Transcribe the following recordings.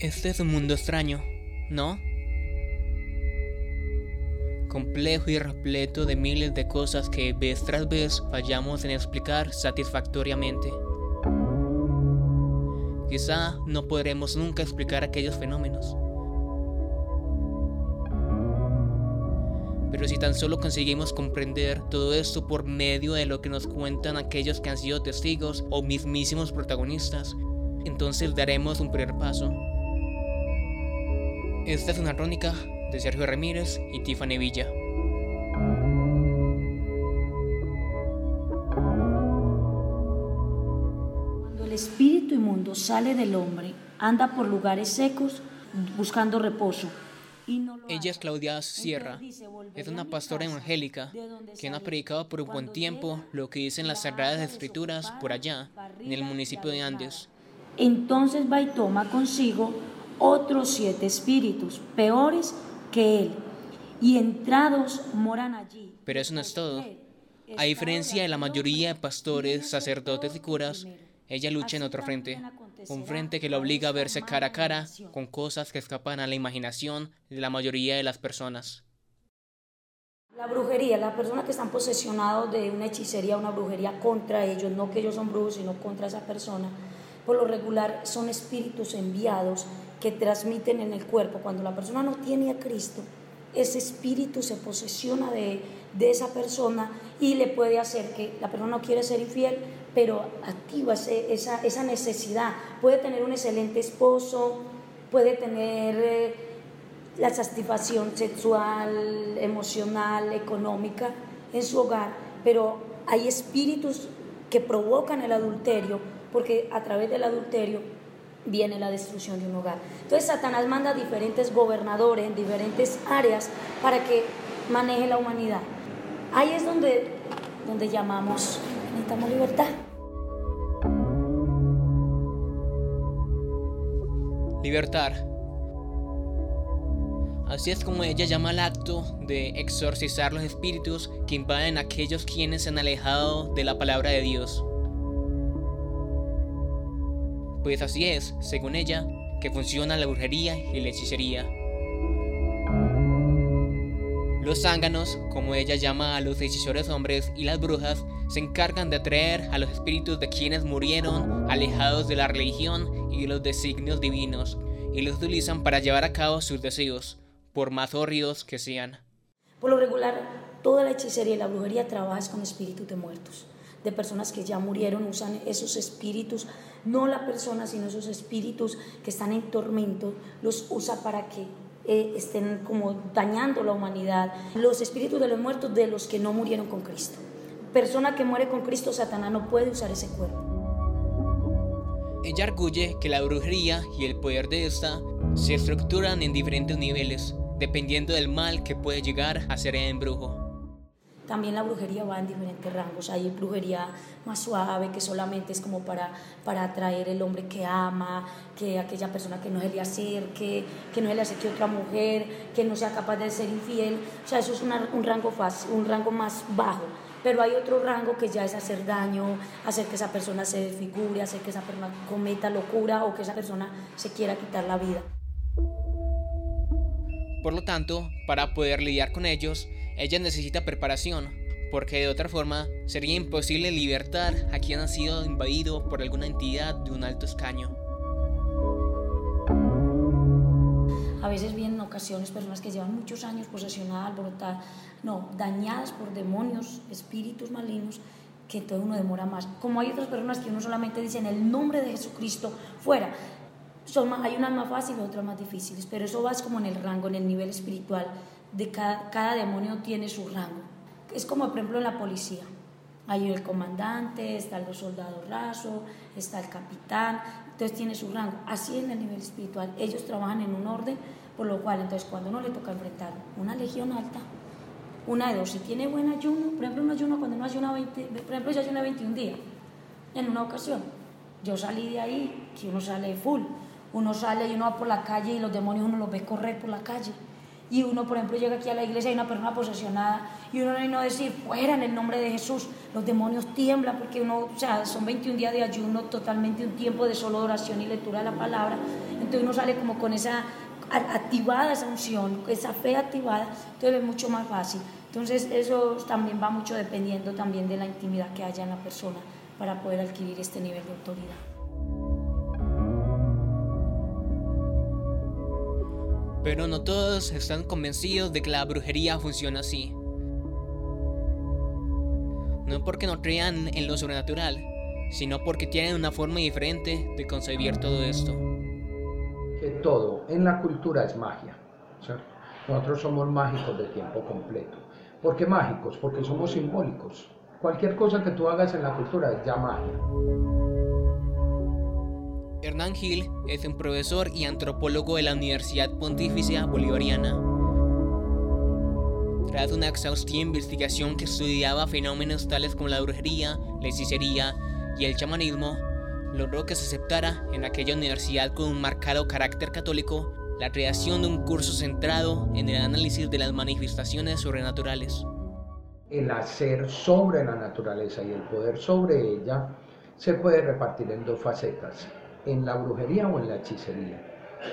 Este es un mundo extraño, ¿no? Complejo y repleto de miles de cosas que vez tras vez fallamos en explicar satisfactoriamente. Quizá no podremos nunca explicar aquellos fenómenos. Pero si tan solo conseguimos comprender todo esto por medio de lo que nos cuentan aquellos que han sido testigos o mismísimos protagonistas, entonces daremos un primer paso esta es una crónica de Sergio Ramírez y Tiffany Villa. Cuando el espíritu inmundo sale del hombre, anda por lugares secos buscando reposo. Ella es Claudia Sierra, es una pastora evangélica que ha predicado por un buen tiempo lo que dicen las Sagradas Escrituras por allá, en el municipio de Andes. Entonces va y toma consigo otros siete espíritus, peores que él, y entrados moran allí. Pero eso no es todo. A diferencia de la mayoría de pastores, sacerdotes y curas, ella lucha en otro frente, un frente que la obliga a verse cara a cara con cosas que escapan a la imaginación de la mayoría de las personas. La brujería, las personas que están posesionados de una hechicería, una brujería contra ellos, no que ellos son brujos, sino contra esa persona, por lo regular son espíritus enviados que transmiten en el cuerpo. Cuando la persona no tiene a Cristo, ese espíritu se posesiona de, esa persona y le puede hacer que la persona no quiere ser infiel, pero activa esa, esa necesidad. Puede tener un excelente esposo, puede tener eh, la satisfacción sexual, emocional, económica en su hogar, pero hay espíritus que provocan el adulterio, porque a través del adulterio viene la destrucción de un hogar. Entonces Satanás manda a diferentes gobernadores en diferentes áreas para que maneje la humanidad. Ahí es donde, donde llamamos, necesitamos libertad. Libertad. Así es como ella llama al acto de exorcizar los espíritus que invaden a aquellos quienes se han alejado de la palabra de Dios. Pues así es, según ella, que funciona la brujería y la hechicería. Los zánganos, como ella llama a los hechizores hombres, y las brujas, se encargan de atraer a los espíritus de quienes murieron alejados de la religión y de los designios divinos, y los utilizan para llevar a cabo sus deseos, por más horridos que sean. Por lo regular, toda la hechicería y la brujería trabaja con espíritus de muertos de personas que ya murieron, usan esos espíritus, no la persona, sino esos espíritus que están en tormento, los usa para que eh, estén como dañando la humanidad. Los espíritus de los muertos, de los que no murieron con Cristo. Persona que muere con Cristo, Satanás no puede usar ese cuerpo. Ella arguye que la brujería y el poder de esta se estructuran en diferentes niveles, dependiendo del mal que puede llegar a ser el embrujo. También la brujería va en diferentes rangos. Hay brujería más suave, que solamente es como para, para atraer el hombre que ama, que aquella persona que no se le acerque, que no se le acerque otra mujer, que no sea capaz de ser infiel. O sea, eso es un, rango fácil, un rango más bajo. Pero hay otro rango que ya es hacer daño, hacer que esa persona se desfigure, hacer que esa persona cometa locura o que esa persona se quiera quitar la vida. Por lo tanto, para poder lidiar con ellos, ella necesita preparación, porque de otra forma sería imposible libertar a quien ha sido invadido por alguna entidad de un alto escaño. A veces vienen ocasiones personas que llevan muchos años posesionadas, alborotadas, no, dañadas por demonios, espíritus malignos, que todo uno demora más. Como hay otras personas que uno solamente dice en el nombre de Jesucristo, fuera. Son hay unas más fáciles otras más difíciles, pero eso va como en el rango, en el nivel espiritual de cada, demonio tiene su rango. Es como, por ejemplo, en la policía. Hay el comandante, están los soldados rasos, está el capitán, entonces tiene su rango. Así en el nivel espiritual, ellos trabajan en un orden, por lo cual, entonces, cuando uno le toca enfrentar una legión alta, una de dos, si tiene buen ayuno, por ejemplo, un ayuno cuando uno ayuna 20, por ejemplo, yo ayuné 21 días, en una ocasión, yo salí de ahí, que uno sale full, uno sale y uno va por la calle y los demonios uno los ve correr por la calle y uno, por ejemplo, llega aquí a la iglesia y hay una persona posesionada y uno no decir, fuera en el nombre de Jesús, los demonios tiemblan porque uno, o sea, son 21 días de ayuno, totalmente un tiempo de solo oración y lectura de la palabra, entonces uno sale como con esa activada esa unción, esa fe activada, entonces es mucho más fácil. Entonces eso también va mucho dependiendo también de la intimidad que haya en la persona para poder adquirir este nivel de autoridad. Pero no todos están convencidos de que la brujería funciona así. No porque no crean en lo sobrenatural, sino porque tienen una forma diferente de concebir todo esto. Que todo en la cultura es magia. Nosotros somos mágicos de tiempo completo. ¿Por qué mágicos? Porque somos simbólicos. Cualquier cosa que tú hagas en la cultura es ya magia. Hernán Gil es un profesor y antropólogo de la Universidad Pontificia Bolivariana. Tras una exhaustiva investigación que estudiaba fenómenos tales como la brujería, la hechicería y el chamanismo, logró que se aceptara en aquella universidad con un marcado carácter católico la creación de un curso centrado en el análisis de las manifestaciones sobrenaturales. El hacer sobre la naturaleza y el poder sobre ella se puede repartir en dos facetas en la brujería o en la hechicería.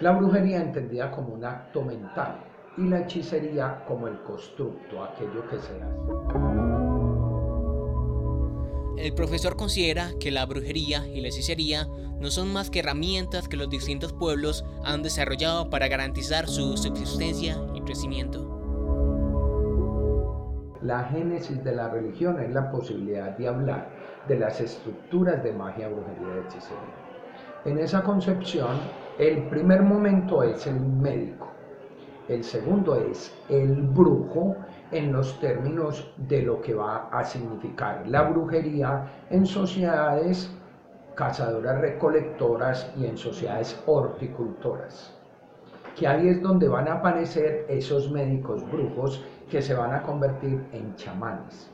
La brujería entendida como un acto mental y la hechicería como el constructo, aquello que se hace. El profesor considera que la brujería y la hechicería no son más que herramientas que los distintos pueblos han desarrollado para garantizar su subsistencia y crecimiento. La génesis de la religión es la posibilidad de hablar de las estructuras de magia, brujería y hechicería. En esa concepción, el primer momento es el médico, el segundo es el brujo en los términos de lo que va a significar la brujería en sociedades cazadoras recolectoras y en sociedades horticultoras. Que ahí es donde van a aparecer esos médicos brujos que se van a convertir en chamanes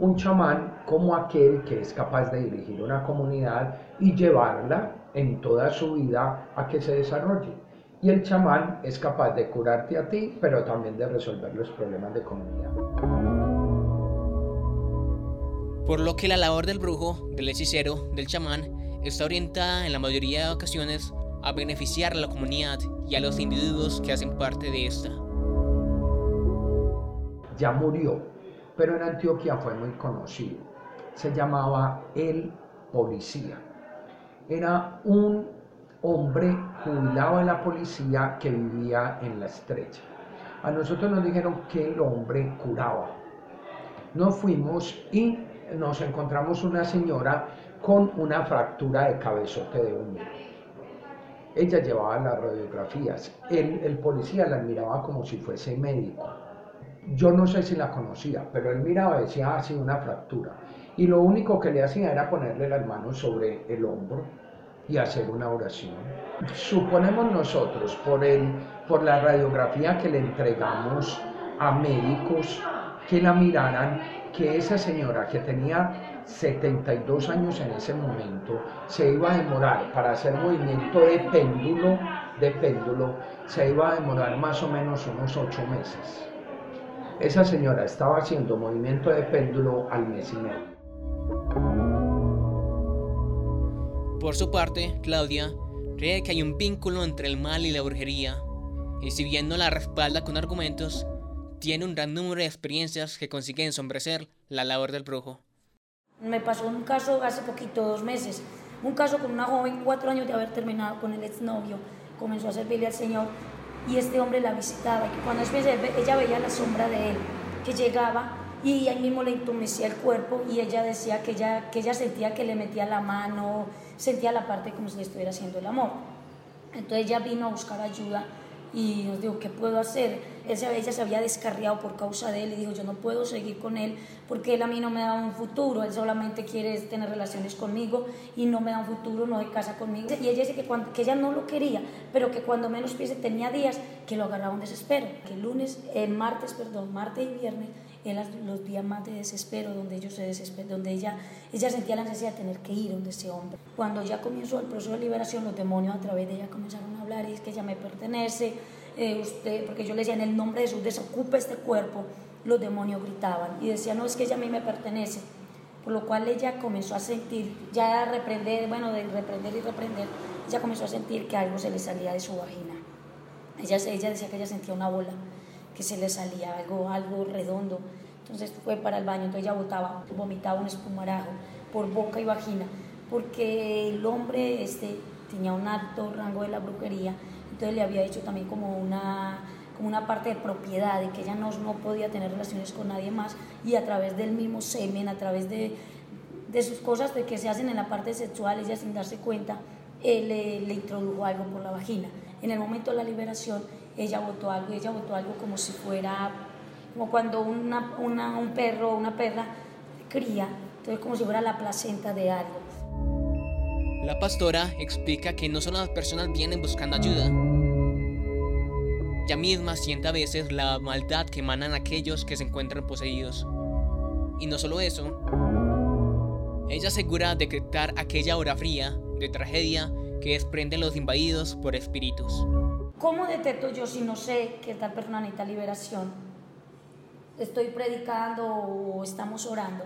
un chamán como aquel que es capaz de dirigir una comunidad y llevarla en toda su vida a que se desarrolle. Y el chamán es capaz de curarte a ti, pero también de resolver los problemas de comunidad. Por lo que la labor del brujo, del hechicero, del chamán, está orientada en la mayoría de ocasiones a beneficiar a la comunidad y a los individuos que hacen parte de esta. Ya murió, pero en Antioquia fue muy conocido. Se llamaba el policía. Era un hombre jubilado de la policía que vivía en la estrecha. A nosotros nos dijeron que el hombre curaba. Nos fuimos y nos encontramos una señora con una fractura de cabezote de uña. Ella llevaba las radiografías. El, el policía la miraba como si fuese médico yo no sé si la conocía, pero él miraba y decía, ah, sí, una fractura. Y lo único que le hacía era ponerle las manos sobre el hombro y hacer una oración. Suponemos nosotros, por, el, por la radiografía que le entregamos a médicos, que la miraran, que esa señora que tenía 72 años en ese momento se iba a demorar para hacer movimiento de péndulo, de péndulo, se iba a demorar más o menos unos 8 meses. Esa señora estaba haciendo movimiento de péndulo al mes y medio. Por su parte, Claudia cree que hay un vínculo entre el mal y la brujería, y si bien no la respalda con argumentos, tiene un gran número de experiencias que consiguen ensombrecer la labor del brujo. Me pasó un caso hace poquito, dos meses, un caso con una joven, cuatro años de haber terminado con el exnovio, comenzó a servirle al Señor y este hombre la visitaba. Y cuando ella veía la sombra de él, que llegaba y ahí mismo le entumecía el cuerpo y ella decía que ella, que ella sentía que le metía la mano, sentía la parte como si le estuviera haciendo el amor. Entonces ella vino a buscar ayuda y nos dijo, ¿qué puedo hacer? Ella, se había descarriado por causa de él y dijo, yo no puedo seguir con él porque él a mí no me da un futuro, él solamente quiere tener relaciones conmigo y no me da un futuro, no de casa conmigo. Y ella dice que, cuando, que ella no lo quería, pero que cuando menos piense tenía días que lo agarraba un desespero, que lunes, el martes, perdón, martes y viernes eran los días más de desespero, donde, ellos se desesper, donde ella, ella sentía la necesidad de tener que ir donde ese hombre. Cuando ya comenzó el proceso de liberación, los demonios a través de ella comenzaron a hablar y es que ella me pertenece, eh, usted, porque yo le decía, en el nombre de Jesús, desocupe este cuerpo, los demonios gritaban y decía, no, es que ella a mí me pertenece. Por lo cual ella comenzó a sentir, ya a reprender, bueno, de reprender y reprender, ella comenzó a sentir que algo se le salía de su vagina. Ella, ella decía que ella sentía una bola, que se le salía algo, algo redondo. Entonces fue para el baño, entonces ella botaba, vomitaba un espumarajo por boca y vagina, porque el hombre este, tenía un alto rango de la brujería, entonces le había hecho también como una, como una parte de propiedad, de que ella no, no podía tener relaciones con nadie más, y a través del mismo semen, a través de, de sus cosas de que se hacen en la parte sexual, ella sin darse cuenta, él le, le introdujo algo por la vagina. En el momento de la liberación, ella botó algo, ella botó algo como si fuera, como cuando una, una, un perro o una perra cría, entonces como si fuera la placenta de algo. La pastora explica que no solo las personas vienen buscando ayuda, ella misma siente a veces la maldad que emanan aquellos que se encuentran poseídos. Y no solo eso, ella asegura detectar aquella hora fría de tragedia que desprenden los invadidos por espíritus. ¿Cómo detecto yo si no sé que tal persona necesita liberación? Estoy predicando o estamos orando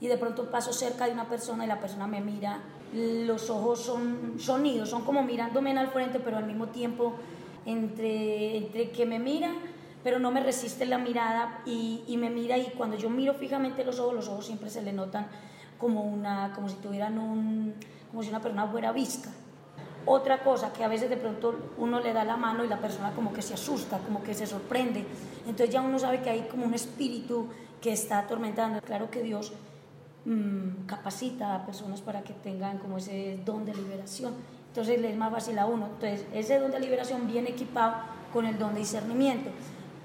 y de pronto paso cerca de una persona y la persona me mira, los ojos son sonidos, son como mirándome al frente, pero al mismo tiempo entre, entre que me mira, pero no me resiste la mirada y, y, me mira y cuando yo miro fijamente los ojos, los ojos siempre se le notan como, una, como si tuvieran un, como si una persona fuera visca. Otra cosa que a veces de pronto uno le da la mano y la persona como que se asusta, como que se sorprende. Entonces ya uno sabe que hay como un espíritu que está atormentando. Claro que Dios mmm, capacita a personas para que tengan como ese don de liberación. Entonces le es más fácil a uno. Entonces ese don de liberación viene equipado con el don de discernimiento.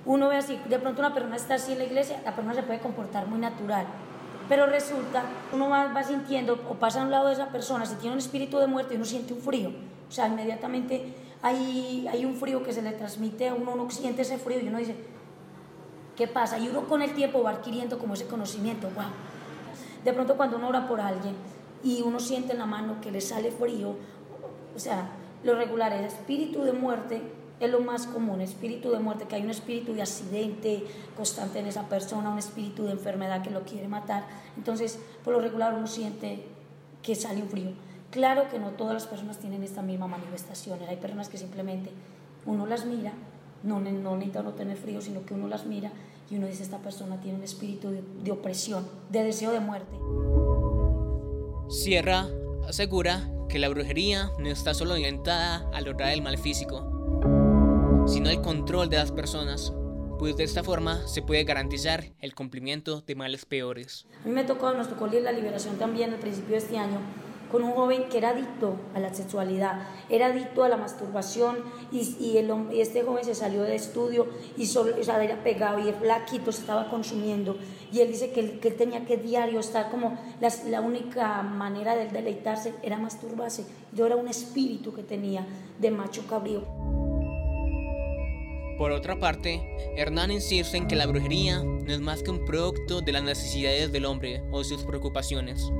Uno ve así, de pronto una persona está así en la iglesia, la persona se puede comportar muy natural. Pero resulta, uno va, va sintiendo o pasa a un lado de esa persona, si tiene un espíritu de muerte, uno siente un frío o sea, inmediatamente hay, hay un frío que se le transmite a uno, uno siente ese frío y uno dice, ¿qué pasa? Y uno con el tiempo va adquiriendo como ese conocimiento, wow. De pronto cuando uno ora por alguien y uno siente en la mano que le sale frío, o sea, lo regular, el espíritu de muerte es lo más común, espíritu de muerte, que hay un espíritu de accidente constante en esa persona, un espíritu de enfermedad que lo quiere matar. Entonces, por lo regular uno siente que sale un frío. Claro que no todas las personas tienen esta misma manifestación. Hay personas que simplemente uno las mira, no, no necesita no tener frío, sino que uno las mira y uno dice, esta persona tiene un espíritu de, de opresión, de deseo de muerte. Sierra asegura que la brujería no está solo orientada a lograr el mal físico, sino el control de las personas, pues de esta forma se puede garantizar el cumplimiento de males peores. A mí me tocó, nos tocó la liberación también al principio de este año, con un joven que era adicto a la sexualidad, era adicto a la masturbación y, y, el, y este joven se salió de estudio y solo, o sea, era pegado y el flaquito se estaba consumiendo y él dice que él, que él tenía que diario estar como la, la única manera de deleitarse era masturbarse. Yo era un espíritu que tenía de macho cabrío. Por otra parte, Hernán insiste en que la brujería no es más que un producto de las necesidades del hombre o sus preocupaciones.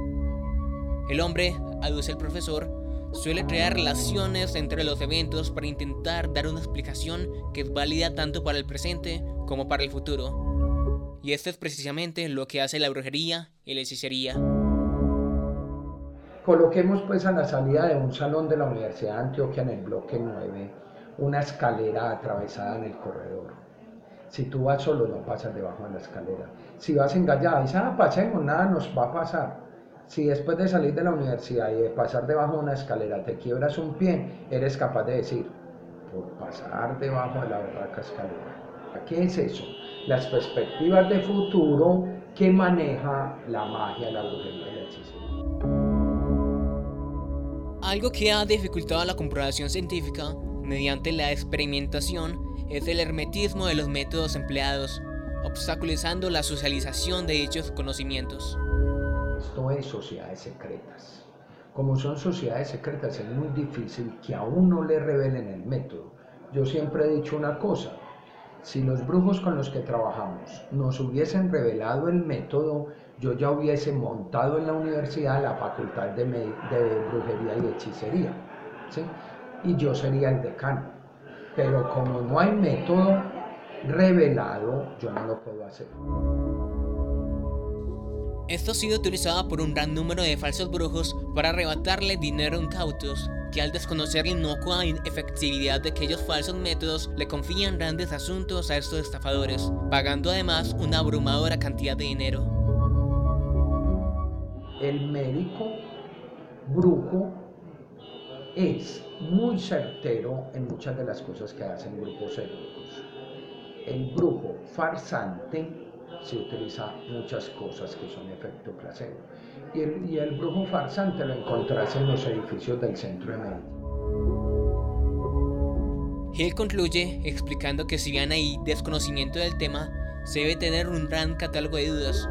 El hombre, aduce el profesor, suele crear relaciones entre los eventos para intentar dar una explicación que es válida tanto para el presente como para el futuro. Y esto es precisamente lo que hace la brujería y la hechicería. Coloquemos pues a la salida de un salón de la Universidad de Antioquia en el bloque 9 una escalera atravesada en el corredor. Si tú vas solo no pasas debajo de la escalera. Si vas engallada, dices, ah, pasemos, nada nos va a pasar si después de salir de la universidad y de pasar debajo de una escalera te quiebras un pie, eres capaz de decir, por pasar debajo de la berraca escalera. ¿Qué es eso? Las perspectivas de futuro que maneja la magia, la brujería y la hechicería. Algo que ha dificultado la comprobación científica mediante la experimentación es el hermetismo de los métodos empleados, obstaculizando la socialización de dichos conocimientos esto es sociedades secretas. Como son sociedades secretas es muy difícil que a uno le revelen el método. Yo siempre he dicho una cosa, si los brujos con los que trabajamos nos hubiesen revelado el método, yo ya hubiese montado en la universidad la facultad de, de brujería y hechicería. ¿sí? Y yo sería el decano. pero como no hay método revelado, yo no lo puedo hacer. Esto ha sido utilizado por un gran número de falsos brujos para arrebatarle dinero incautos, que al desconocer la inocua efectividad de aquellos falsos métodos le confían grandes asuntos a estos estafadores, pagando además una abrumadora cantidad de dinero. El médico brujo es muy certero en muchas de las cosas que hacen grupos étnicos. El brujo farsante se utiliza muchas cosas que son efecto placebo. Y el, y el brujo farsante lo encontrás en los edificios del centro de Medellín. Hill concluye explicando que si bien hay desconocimiento del tema, se debe tener un gran catálogo de dudas.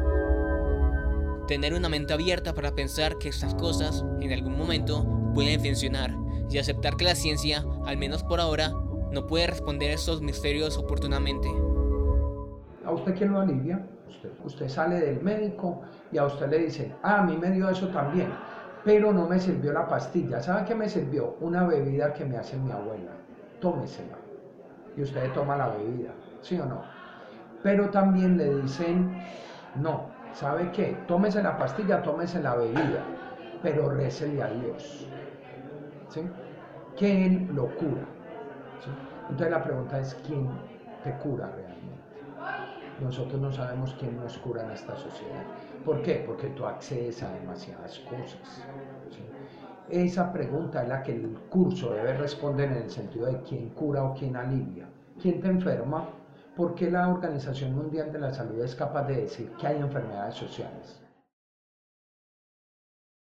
Tener una mente abierta para pensar que estas cosas, en algún momento, pueden funcionar y aceptar que la ciencia, al menos por ahora, no puede responder estos misterios oportunamente. ¿A usted quién lo alivia? Usted, usted sale del médico y a usted le dice, ah, a mí me dio eso también, pero no me sirvió la pastilla. ¿Sabe qué me sirvió? Una bebida que me hace mi abuela. Tómesela. Y usted toma la bebida, ¿sí o no? Pero también le dicen, no, ¿sabe qué? Tómese la pastilla, tómese la bebida, pero récele a Dios. ¿Sí? Que Él lo cura. ¿sí? Entonces la pregunta es, ¿quién te cura realmente? Nosotros no sabemos quién nos cura en esta sociedad. ¿Por qué? Porque tú accedes a demasiadas cosas. ¿sí? Esa pregunta es la que el curso debe responder en el sentido de quién cura o quién alivia. ¿Quién te enferma? ¿Por qué la Organización Mundial de la Salud es capaz de decir que hay enfermedades sociales?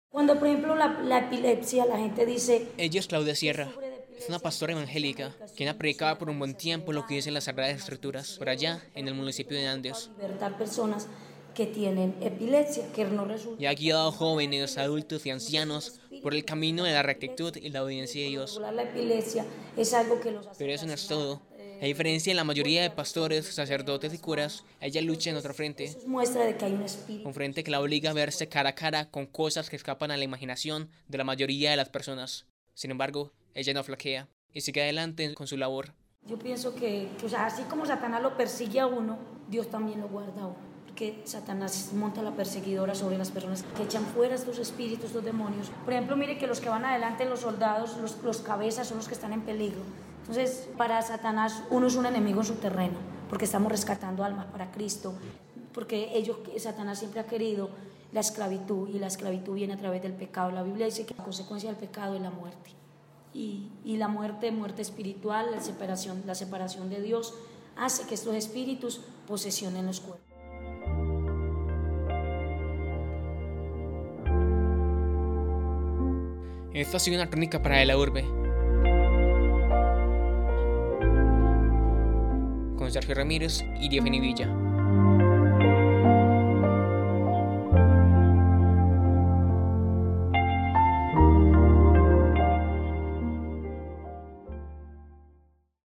Cuando, por ejemplo, la, la epilepsia, la gente dice... Ella es Claudia Sierra. Es una pastora evangélica quien ha predicado por un buen tiempo lo que dicen las Sagradas Escrituras, por allá, en el municipio de Andes. personas que tienen epilepsia, que no resulta... Y ha guiado a jóvenes, adultos y ancianos por el camino de la rectitud y la obediencia de Dios. La epilepsia es algo que los Pero eso no es todo. A diferencia de la mayoría de pastores, sacerdotes y curas, ella lucha en otro frente. Eso es muestra de que hay un espíritu. Un frente que la obliga a verse cara a cara con cosas que escapan a la imaginación de la mayoría de las personas. Sin embargo, ella no flaquea y sigue adelante con su labor. Yo pienso que, sea, así como Satanás lo persigue a uno, Dios también lo guarda a uno. Porque Satanás monta la perseguidora sobre las personas que echan fuera estos espíritus, estos demonios. Por ejemplo, mire que los que van adelante, los soldados, los, los cabezas, son los que están en peligro. Entonces, para Satanás, uno es un enemigo en su terreno, porque estamos rescatando almas para Cristo, porque ellos, Satanás siempre ha querido la esclavitud, y la esclavitud viene a través del pecado. La Biblia dice que la consecuencia del pecado es la muerte. Y, y la muerte, muerte espiritual, la separación, la separación de Dios, hace que estos espíritus posesionen los cuerpos. Esto ha sido una crónica para la urbe. Con Sergio Ramírez y Diego Villa.